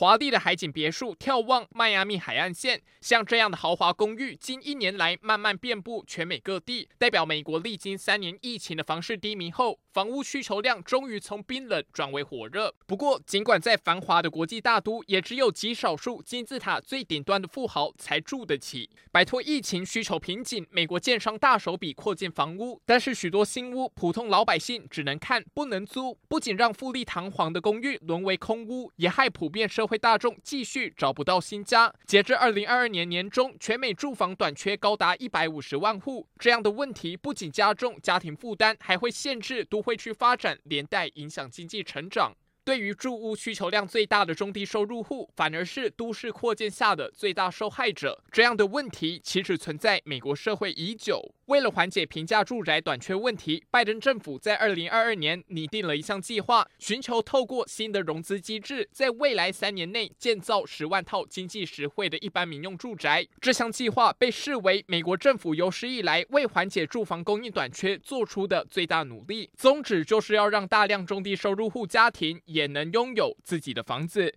华丽的海景别墅眺望迈阿密海岸线，像这样的豪华公寓，近一年来慢慢遍布全美各地，代表美国历经三年疫情的房市低迷后，房屋需求量终于从冰冷转为火热。不过，尽管在繁华的国际大都，也只有极少数金字塔最顶端的富豪才住得起。摆脱疫情需求瓶颈，美国建商大手笔扩建房屋，但是许多新屋，普通老百姓只能看不能租，不仅让富丽堂皇的公寓沦为空屋，也害普遍社会大众继续找不到新家。截至二零二二年年中，全美住房短缺高达一百五十万户。这样的问题不仅加重家庭负担，还会限制都会区发展，连带影响经济成长。对于住屋需求量最大的中低收入户，反而是都市扩建下的最大受害者。这样的问题其实存在美国社会已久。为了缓解平价住宅短缺问题，拜登政府在二零二二年拟定了一项计划，寻求透过新的融资机制，在未来三年内建造十万套经济实惠的一般民用住宅。这项计划被视为美国政府有史以来为缓解住房供应短缺做出的最大努力，宗旨就是要让大量中低收入户家庭也能拥有自己的房子。